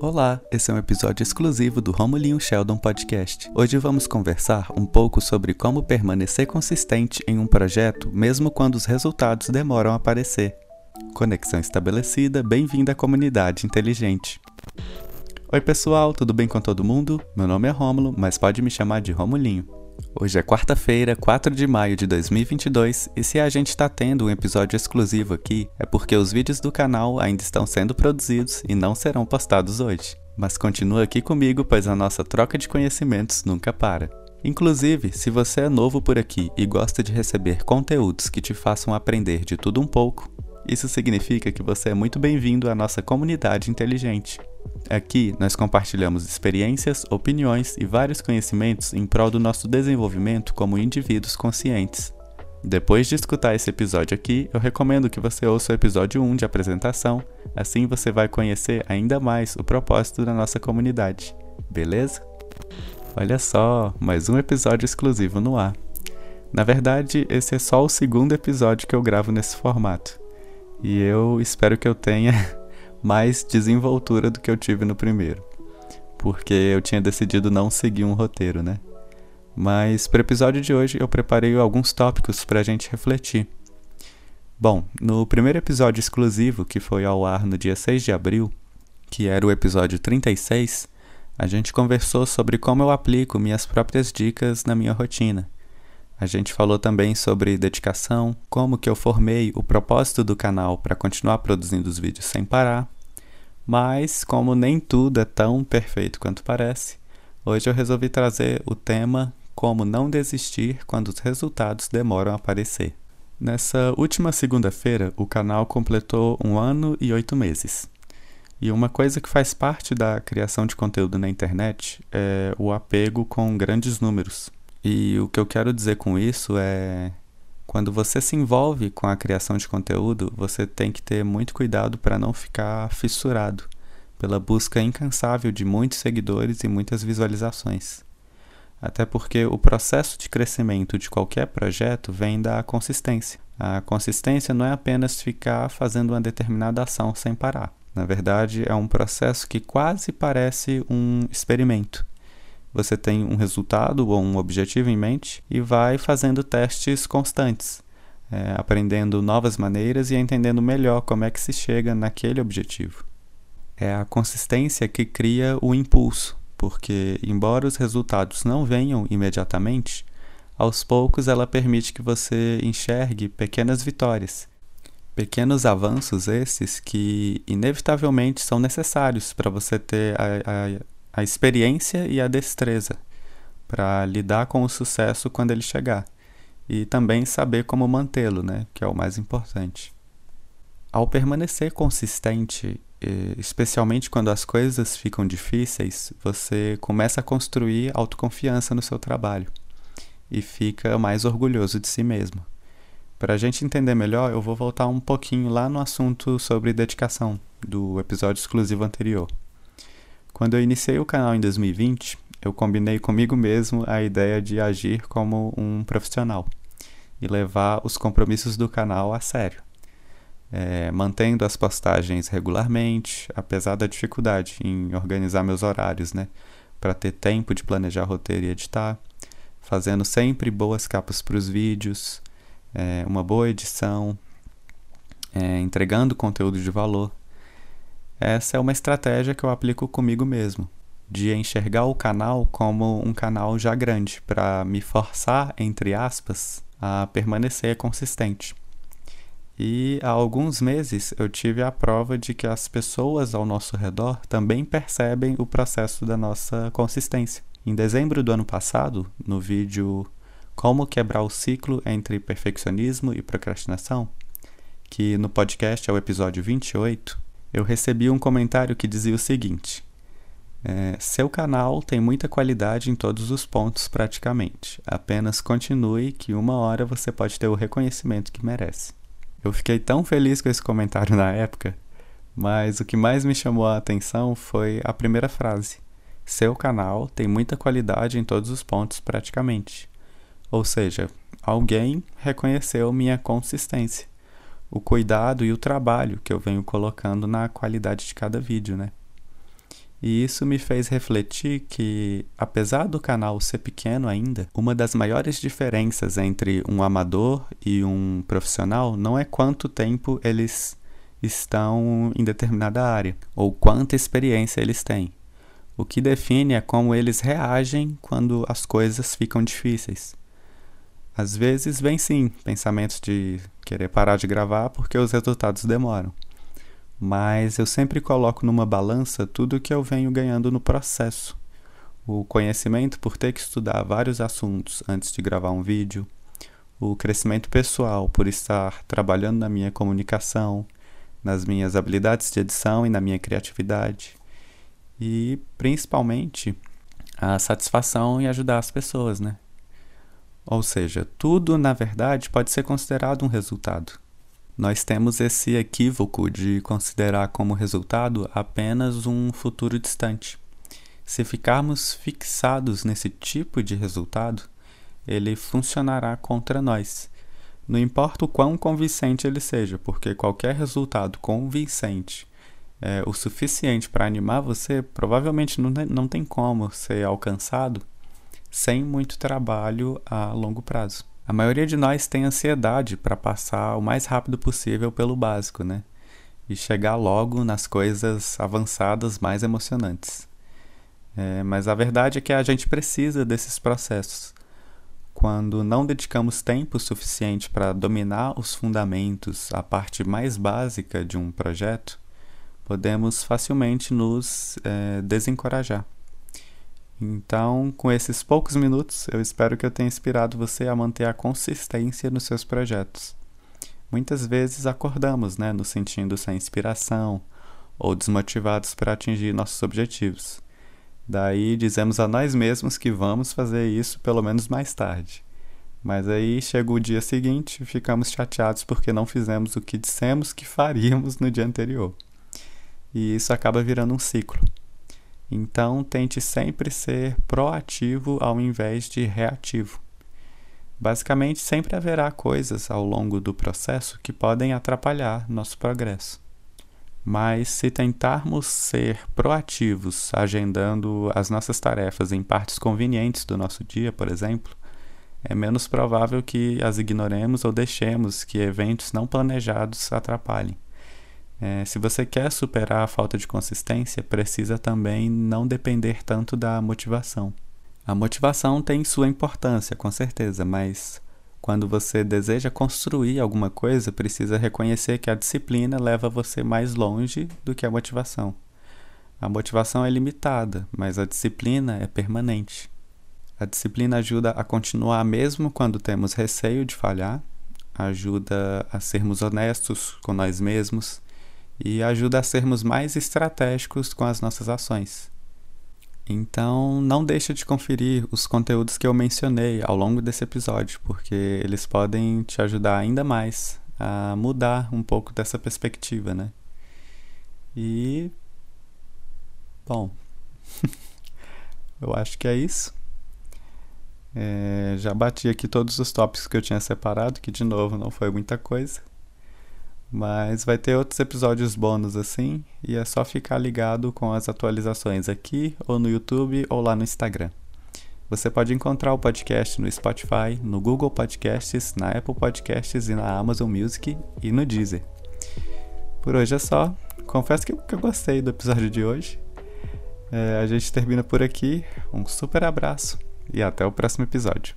Olá, esse é um episódio exclusivo do Romulinho Sheldon Podcast. Hoje vamos conversar um pouco sobre como permanecer consistente em um projeto mesmo quando os resultados demoram a aparecer. Conexão estabelecida, bem-vindo à comunidade inteligente. Oi pessoal, tudo bem com todo mundo? Meu nome é Rômulo, mas pode me chamar de Romulinho. Hoje é quarta-feira, 4 de maio de 2022, e se a gente está tendo um episódio exclusivo aqui, é porque os vídeos do canal ainda estão sendo produzidos e não serão postados hoje. Mas continua aqui comigo, pois a nossa troca de conhecimentos nunca para. Inclusive, se você é novo por aqui e gosta de receber conteúdos que te façam aprender de tudo um pouco, isso significa que você é muito bem-vindo à nossa comunidade inteligente. Aqui nós compartilhamos experiências, opiniões e vários conhecimentos em prol do nosso desenvolvimento como indivíduos conscientes. Depois de escutar esse episódio aqui, eu recomendo que você ouça o episódio 1 de apresentação, assim você vai conhecer ainda mais o propósito da nossa comunidade. Beleza? Olha só, mais um episódio exclusivo no ar. Na verdade, esse é só o segundo episódio que eu gravo nesse formato. E eu espero que eu tenha mais desenvoltura do que eu tive no primeiro. Porque eu tinha decidido não seguir um roteiro, né? Mas para o episódio de hoje eu preparei alguns tópicos para a gente refletir. Bom, no primeiro episódio exclusivo, que foi ao ar no dia 6 de abril, que era o episódio 36, a gente conversou sobre como eu aplico minhas próprias dicas na minha rotina. A gente falou também sobre dedicação, como que eu formei o propósito do canal para continuar produzindo os vídeos sem parar. Mas como nem tudo é tão perfeito quanto parece, hoje eu resolvi trazer o tema como não desistir quando os resultados demoram a aparecer. Nessa última segunda-feira, o canal completou um ano e oito meses. E uma coisa que faz parte da criação de conteúdo na internet é o apego com grandes números. E o que eu quero dizer com isso é quando você se envolve com a criação de conteúdo, você tem que ter muito cuidado para não ficar fissurado pela busca incansável de muitos seguidores e muitas visualizações. Até porque o processo de crescimento de qualquer projeto vem da consistência. A consistência não é apenas ficar fazendo uma determinada ação sem parar. Na verdade, é um processo que quase parece um experimento você tem um resultado ou um objetivo em mente e vai fazendo testes constantes, é, aprendendo novas maneiras e entendendo melhor como é que se chega naquele objetivo. É a consistência que cria o impulso, porque, embora os resultados não venham imediatamente, aos poucos ela permite que você enxergue pequenas vitórias. Pequenos avanços esses que, inevitavelmente, são necessários para você ter a, a, experiência e a destreza para lidar com o sucesso quando ele chegar e também saber como mantê-lo, né, que é o mais importante. Ao permanecer consistente, especialmente quando as coisas ficam difíceis, você começa a construir autoconfiança no seu trabalho e fica mais orgulhoso de si mesmo. Para a gente entender melhor, eu vou voltar um pouquinho lá no assunto sobre dedicação do episódio exclusivo anterior. Quando eu iniciei o canal em 2020, eu combinei comigo mesmo a ideia de agir como um profissional e levar os compromissos do canal a sério, é, mantendo as postagens regularmente, apesar da dificuldade em organizar meus horários, né, para ter tempo de planejar roteiro e editar, fazendo sempre boas capas para os vídeos, é, uma boa edição, é, entregando conteúdo de valor essa é uma estratégia que eu aplico comigo mesmo, de enxergar o canal como um canal já grande, para me forçar, entre aspas, a permanecer consistente. E há alguns meses eu tive a prova de que as pessoas ao nosso redor também percebem o processo da nossa consistência. Em dezembro do ano passado, no vídeo Como Quebrar o Ciclo entre Perfeccionismo e Procrastinação, que no podcast é o episódio 28, eu recebi um comentário que dizia o seguinte: é, Seu canal tem muita qualidade em todos os pontos, praticamente. Apenas continue, que uma hora você pode ter o reconhecimento que merece. Eu fiquei tão feliz com esse comentário na época, mas o que mais me chamou a atenção foi a primeira frase. Seu canal tem muita qualidade em todos os pontos, praticamente. Ou seja, alguém reconheceu minha consistência o cuidado e o trabalho que eu venho colocando na qualidade de cada vídeo, né? E isso me fez refletir que, apesar do canal ser pequeno ainda, uma das maiores diferenças entre um amador e um profissional não é quanto tempo eles estão em determinada área ou quanta experiência eles têm. O que define é como eles reagem quando as coisas ficam difíceis. Às vezes vem sim pensamentos de querer parar de gravar porque os resultados demoram. Mas eu sempre coloco numa balança tudo que eu venho ganhando no processo. O conhecimento por ter que estudar vários assuntos antes de gravar um vídeo, o crescimento pessoal por estar trabalhando na minha comunicação, nas minhas habilidades de edição e na minha criatividade, e principalmente a satisfação em ajudar as pessoas, né? Ou seja, tudo na verdade pode ser considerado um resultado. Nós temos esse equívoco de considerar como resultado apenas um futuro distante. Se ficarmos fixados nesse tipo de resultado, ele funcionará contra nós. Não importa o quão convincente ele seja, porque qualquer resultado convincente é, o suficiente para animar você, provavelmente não, não tem como ser alcançado sem muito trabalho a longo prazo. A maioria de nós tem ansiedade para passar o mais rápido possível pelo básico, né? E chegar logo nas coisas avançadas mais emocionantes. É, mas a verdade é que a gente precisa desses processos. Quando não dedicamos tempo suficiente para dominar os fundamentos, a parte mais básica de um projeto, podemos facilmente nos é, desencorajar. Então, com esses poucos minutos, eu espero que eu tenha inspirado você a manter a consistência nos seus projetos. Muitas vezes acordamos, né, nos sentindo sem inspiração ou desmotivados para atingir nossos objetivos. Daí dizemos a nós mesmos que vamos fazer isso pelo menos mais tarde. Mas aí chega o dia seguinte e ficamos chateados porque não fizemos o que dissemos que faríamos no dia anterior. E isso acaba virando um ciclo. Então, tente sempre ser proativo ao invés de reativo. Basicamente, sempre haverá coisas ao longo do processo que podem atrapalhar nosso progresso. Mas se tentarmos ser proativos, agendando as nossas tarefas em partes convenientes do nosso dia, por exemplo, é menos provável que as ignoremos ou deixemos que eventos não planejados atrapalhem. É, se você quer superar a falta de consistência, precisa também não depender tanto da motivação. A motivação tem sua importância, com certeza, mas quando você deseja construir alguma coisa, precisa reconhecer que a disciplina leva você mais longe do que a motivação. A motivação é limitada, mas a disciplina é permanente. A disciplina ajuda a continuar mesmo quando temos receio de falhar, ajuda a sermos honestos com nós mesmos e ajuda a sermos mais estratégicos com as nossas ações. Então, não deixe de conferir os conteúdos que eu mencionei ao longo desse episódio, porque eles podem te ajudar ainda mais a mudar um pouco dessa perspectiva, né? E bom, eu acho que é isso. É, já bati aqui todos os tópicos que eu tinha separado, que de novo não foi muita coisa. Mas vai ter outros episódios bônus assim, e é só ficar ligado com as atualizações aqui, ou no YouTube, ou lá no Instagram. Você pode encontrar o podcast no Spotify, no Google Podcasts, na Apple Podcasts e na Amazon Music e no Deezer. Por hoje é só. Confesso que, eu gostei do episódio de hoje. É, a gente termina por aqui. Um super abraço e até o próximo episódio.